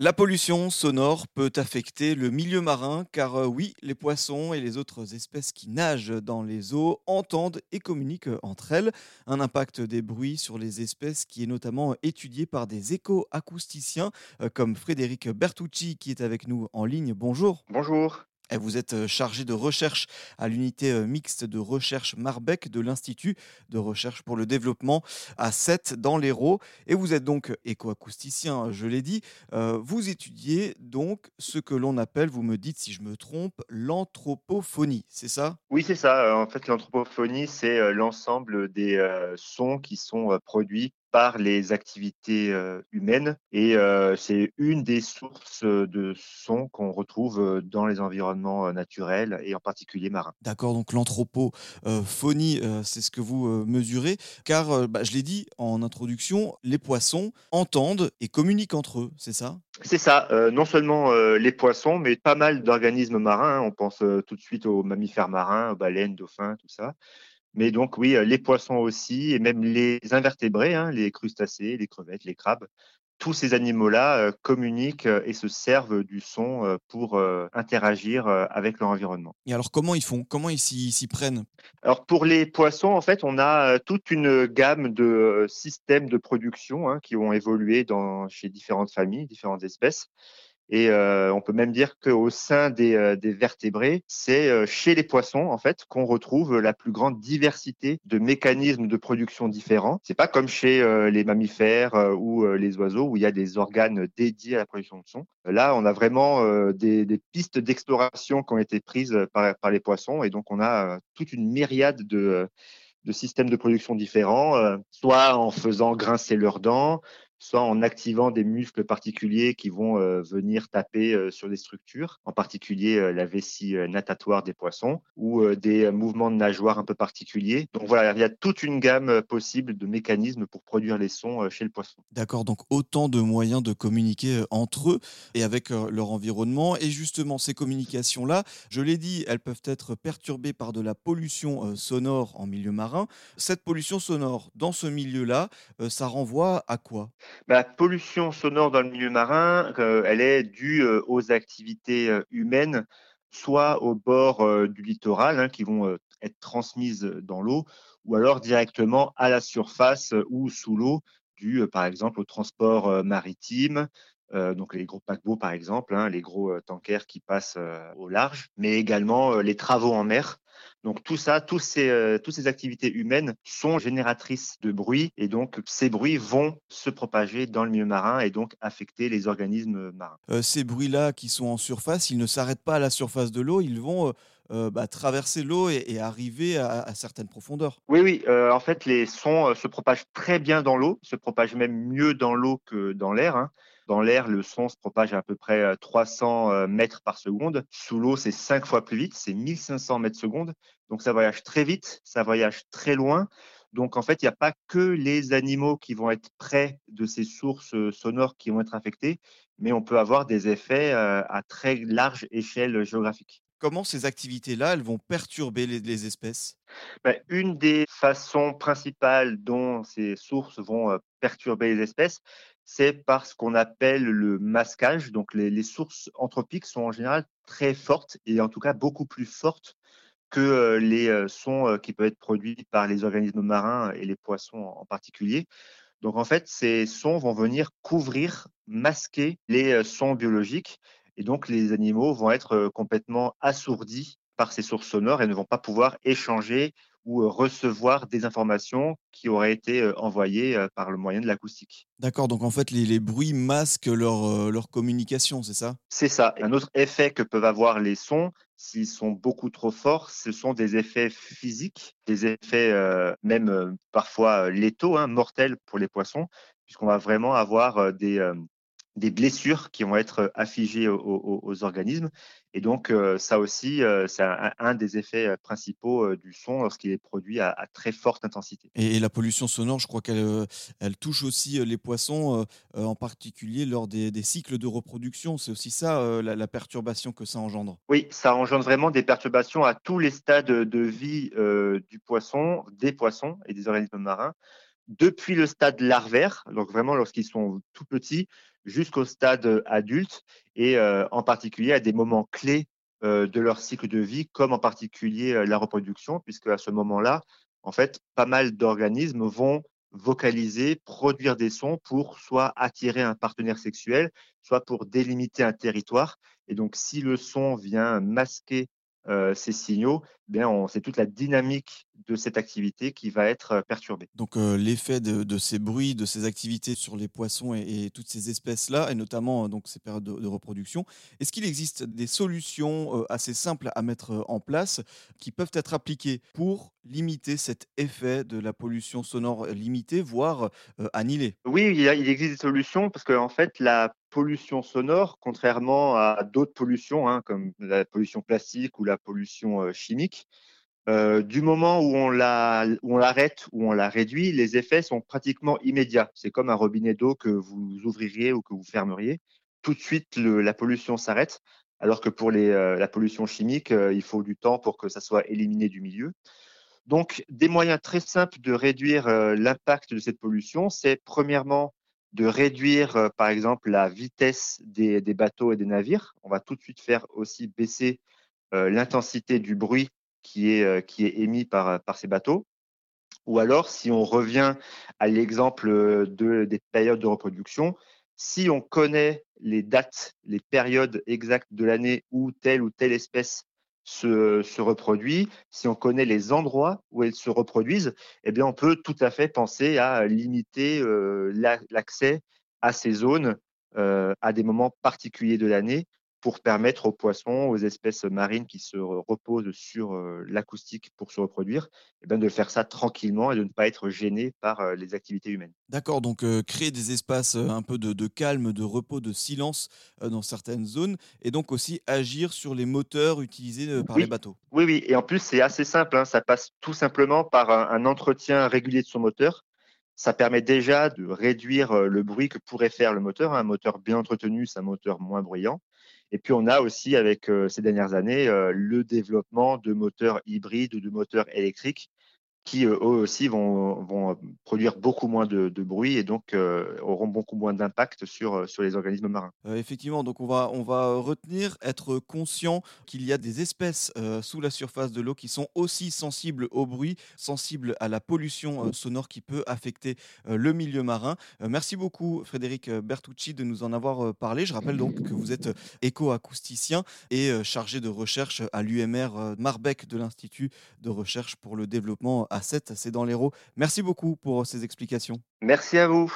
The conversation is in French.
La pollution sonore peut affecter le milieu marin car euh, oui, les poissons et les autres espèces qui nagent dans les eaux entendent et communiquent entre elles. Un impact des bruits sur les espèces qui est notamment étudié par des éco-acousticiens euh, comme Frédéric Bertucci qui est avec nous en ligne. Bonjour. Bonjour. Et vous êtes euh, chargé de recherche à l'unité euh, mixte de recherche Marbec de l'Institut de recherche pour le développement à 7 dans l'Hérault. Et vous êtes donc écoacousticien, je l'ai dit. Euh, vous étudiez donc ce que l'on appelle, vous me dites si je me trompe, l'anthropophonie, c'est ça? Oui, c'est ça. En fait, l'anthropophonie, c'est l'ensemble des sons qui sont produits par les activités humaines et c'est une des sources de sons qu'on retrouve dans les environnements naturels et en particulier marins. D'accord, donc l'anthropophonie, c'est ce que vous mesurez, car bah, je l'ai dit en introduction, les poissons entendent et communiquent entre eux, c'est ça? C'est ça, non seulement les poissons, mais pas mal d'organismes marins. On pense tout de suite aux mammifères marins, aux baleines, dauphins, tout ça. Mais donc oui, les poissons aussi, et même les invertébrés, hein, les crustacés, les crevettes, les crabes, tous ces animaux-là communiquent et se servent du son pour interagir avec leur environnement. Et alors comment ils font Comment ils s'y prennent? Alors pour les poissons, en fait, on a toute une gamme de systèmes de production hein, qui ont évolué dans, chez différentes familles, différentes espèces. Et euh, on peut même dire qu'au sein des, euh, des vertébrés, c'est euh, chez les poissons en fait qu'on retrouve la plus grande diversité de mécanismes de production différents. C'est pas comme chez les mammifères ou les oiseaux où il y a des organes dédiés à la production de son. Là, on a vraiment des, des, pistes d'exploration qui ont été prises par, par, les poissons et donc on a toute une myriade de de systèmes de production différents, soit en faisant grincer leurs dents, soit en activant des muscles particuliers qui vont euh, venir taper euh, sur des structures, en particulier euh, la vessie natatoire des poissons ou des mouvements de nageoire un peu particuliers. Donc voilà, il y a toute une gamme possible de mécanismes pour produire les sons chez le poisson. D'accord, donc autant de moyens de communiquer entre eux et avec leur environnement. Et justement, ces communications-là, je l'ai dit, elles peuvent être perturbées par de la pollution sonore en milieu marin. Cette pollution sonore dans ce milieu-là, ça renvoie à quoi? Bah, la pollution sonore dans le milieu marin, euh, elle est due euh, aux activités euh, humaines, soit au bord du littoral, hein, qui vont être transmises dans l'eau, ou alors directement à la surface ou sous l'eau, dû par exemple au transport maritime, donc les gros paquebots par exemple, hein, les gros tankers qui passent au large, mais également les travaux en mer. Donc tout ça, tous ces, euh, toutes ces activités humaines sont génératrices de bruit et donc ces bruits vont se propager dans le milieu marin et donc affecter les organismes marins. Euh, ces bruits-là qui sont en surface, ils ne s'arrêtent pas à la surface de l'eau, ils vont euh, bah, traverser l'eau et, arriver à, certaines profondeurs. Oui, oui. en fait, les sons se propagent très bien dans l'eau, se propagent même mieux dans l'eau que dans l'air. Hein. Dans l'air, le son se propage à, peu près 300 euh, mètres par seconde. Sous l'eau, c'est cinq fois plus vite, c'est 1500 mètres secondes. Donc ça voyage très vite, ça voyage très loin. Donc en fait, il n'y a pas que les animaux qui vont être près de ces sources euh, sonores qui vont être affectés, mais on peut avoir des effets euh, à très large échelle géographique. Comment ces activités-là, elles vont perturber les, espèces? Ben, Une des façons principales dont ces sources vont perturber les espèces, c'est parce qu'on appelle le masquage. Donc les, sources anthropiques sont en général très fortes et en tout cas beaucoup plus fortes que les sons qui peuvent être produits par les organismes marins et les poissons en particulier. Donc en fait, ces sons vont venir couvrir, masquer les sons biologiques et donc les animaux vont être complètement assourdis par ces sources sonores et ne vont pas pouvoir échanger ou euh, recevoir des informations qui auraient été euh, envoyées euh, par le moyen de l'acoustique. D'accord, donc en fait les, bruits masquent leur, leur communication, c'est ça? C'est ça. Un autre effet que peuvent avoir les sons, s'ils sont beaucoup trop forts, ce sont des effets physiques, des effets même parfois létaux, hein, mortels pour les poissons, puisqu'on va vraiment avoir des, des blessures qui vont être affligées aux, organismes. Et donc, euh, ça aussi, euh, c'est un, des effets euh, principaux du son lorsqu'il est produit à, très forte intensité. Et, la pollution sonore, je crois qu'elle elle touche aussi les poissons, en particulier lors des, cycles de reproduction. C'est aussi ça, la, la, perturbation que ça engendre. Oui, ça engendre vraiment des perturbations à tous les stades de vie du poisson, des poissons et des organismes marins. Depuis le stade larvaire, donc vraiment lorsqu'ils sont tout petits, jusqu'au stade adulte, et en particulier à des moments clés de leur cycle de vie, comme en particulier la reproduction, puisque à ce moment-là, en fait, pas mal d'organismes vont vocaliser, produire des sons pour soit attirer un partenaire sexuel, soit pour délimiter un territoire. Et donc, si le son vient masquer euh, ces signaux, eh bien, c'est toute la dynamique de cette activité qui va être euh, perturbée. Donc euh, l'effet de, ces bruits, de ces activités sur les poissons et, toutes ces espèces-là, et notamment donc ces périodes de, reproduction, est-ce qu'il existe des solutions assez simples à mettre en place qui peuvent être appliquées pour limiter cet effet de la pollution sonore limitée, voire annihilée? Oui, il, il, existe des solutions parce qu'en en fait, la pollution sonore, contrairement à d'autres pollutions, hein, comme la pollution plastique ou la pollution chimique, euh, du moment où on l'arrête ou on la réduit, les effets sont pratiquement immédiats. C'est comme un robinet d'eau que vous ouvririez ou que vous fermeriez. Tout de suite, la pollution s'arrête, alors que pour euh, la pollution chimique, euh, il faut du temps pour que ça soit éliminé du milieu. Donc, des moyens très simples de réduire l'impact de cette pollution, c'est premièrement de réduire, par exemple, la vitesse des, bateaux et des navires. On va tout de suite faire aussi baisser l'intensité du bruit qui est, euh, qui est émis par, par ces bateaux. Ou alors, si on revient à l'exemple euh, de, des périodes de reproduction, si on connaît les dates, les périodes exactes de l'année où telle ou telle espèce se, reproduit, si on connaît les endroits où elles se reproduisent, eh bien, on peut tout à fait penser à limiter euh, l'accès à ces zones euh, à des moments particuliers de l'année pour permettre aux poissons, aux espèces marines qui se reposent sur l'acoustique pour se reproduire, eh ben, de faire ça tranquillement et de ne pas être gênés par les activités humaines. D'accord, donc créer des espaces un peu de, calme, de repos, de silence dans certaines zones, et donc aussi agir sur les moteurs utilisés par les bateaux. Oui, oui, et en plus c'est assez simple, hein. ça passe tout simplement par un entretien régulier de son moteur. Ça permet déjà de réduire le bruit que pourrait faire le moteur. Un moteur bien entretenu, c'est un moteur moins bruyant. Et puis on a aussi avec euh, ces dernières années euh, le développement de moteurs hybrides ou de moteurs électriques qui eux aussi vont, vont, produire beaucoup moins de, bruit et donc euh, auront beaucoup moins d'impact sur, sur les organismes marins. effectivement, donc on va, on va retenir, être conscient qu'il y a des espèces sous la surface de l'eau qui sont aussi sensibles au bruit, sensibles à la pollution sonore qui peut affecter le milieu marin. merci beaucoup Frédéric Bertucci de nous en avoir parlé. Je rappelle donc que vous êtes éco-acousticien et chargé de recherche à l'UMR Marbec de l'Institut de recherche pour le développement c'est dans l'Hérault. Merci beaucoup pour ces explications. Merci à vous.